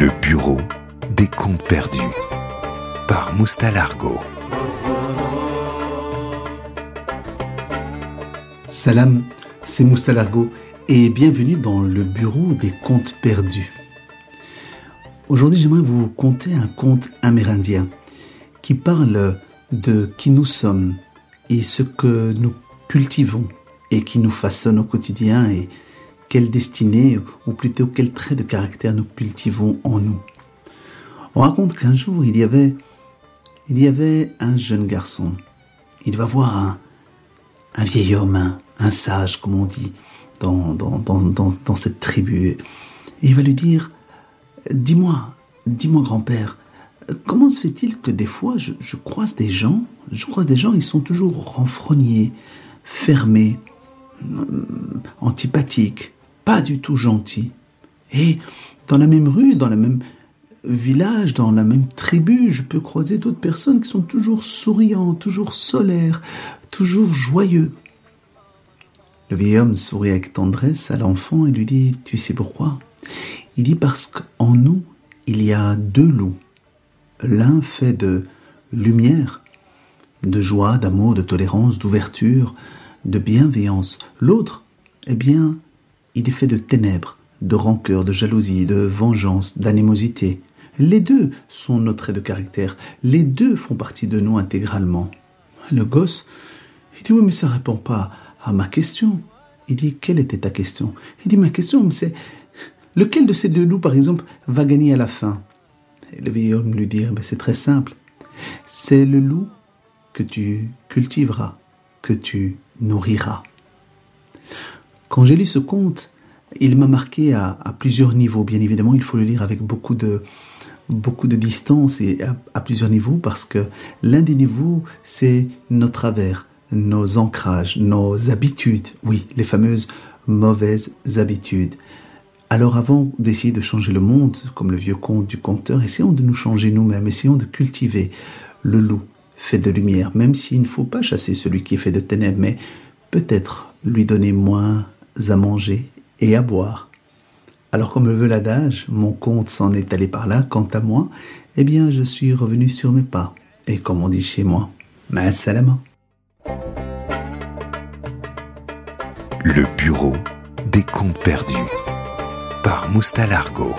Le bureau des comptes perdus par Moustalargo. Salam, c'est Moustalargo et bienvenue dans le bureau des contes perdus. Aujourd'hui, j'aimerais vous conter un conte amérindien qui parle de qui nous sommes et ce que nous cultivons et qui nous façonne au quotidien et quelle destinée, ou plutôt quel trait de caractère nous cultivons en nous. On raconte qu'un jour, il y avait, un jeune garçon. Il va voir un, vieil homme, un, sage, comme on dit, dans, dans, dans, dans, cette tribu. Il va lui dire, dis-moi, dis-moi grand-père, comment se fait-il que des fois je, je, croise des gens, je croise des gens, ils sont toujours renfrognés, fermés, euh, antipathiques, pas du tout gentil. Et dans la même rue, dans le même village, dans la même tribu, je peux croiser d'autres personnes qui sont toujours souriants, toujours solaires, toujours joyeux. Le vieil homme sourit avec tendresse à l'enfant et lui dit Tu sais pourquoi? Il dit Parce qu'en nous, il y a deux loups. L'un fait de lumière, de joie, d'amour, de tolérance, d'ouverture, de bienveillance. L'autre, eh bien, il est fait de ténèbres, de rancœur, de jalousie, de vengeance, d'animosité. Les deux sont nos traits de caractère. Les deux font partie de nous intégralement. Le gosse, il dit oui, mais ça répond pas à ma question. Il dit quelle était ta question? Il dit ma question, c'est lequel de ces deux loups, par exemple, va gagner à la fin? Et le vieil homme lui dit c'est très simple. C'est le loup que tu cultiveras, que tu nourriras. Quand j'ai lu ce conte, il m'a marqué à, plusieurs niveaux. Bien évidemment, il faut le lire avec beaucoup de, beaucoup de distance et à, plusieurs niveaux parce que l'un des niveaux, c'est nos travers, nos ancrages, nos habitudes. Oui, les fameuses mauvaises habitudes. Alors avant d'essayer de changer le monde, comme le vieux conte du conteur, essayons de nous changer nous-mêmes, essayons de cultiver le loup fait de lumière, même s'il ne faut pas chasser celui qui est fait de ténèbres, mais peut-être lui donner moins à manger et à boire. Alors comme le veut l'adage, mon compte s'en est allé par là, quant à moi, eh bien je suis revenu sur mes pas. Et comme on dit chez moi, ma salama. Le bureau des comptes perdus par Moustalargo.